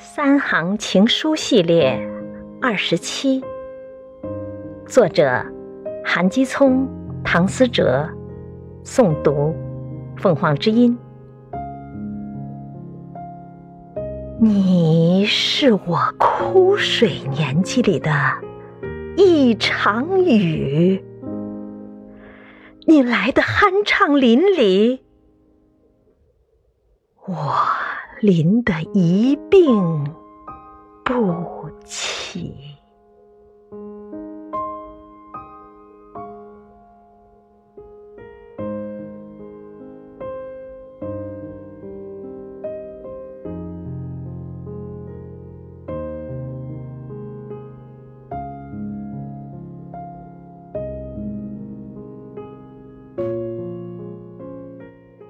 三行情书系列二十七，作者韩基聪、唐思哲，诵读凤凰之音。你是我枯水年纪里的一场雨，你来的酣畅淋漓，我。淋得一病不起。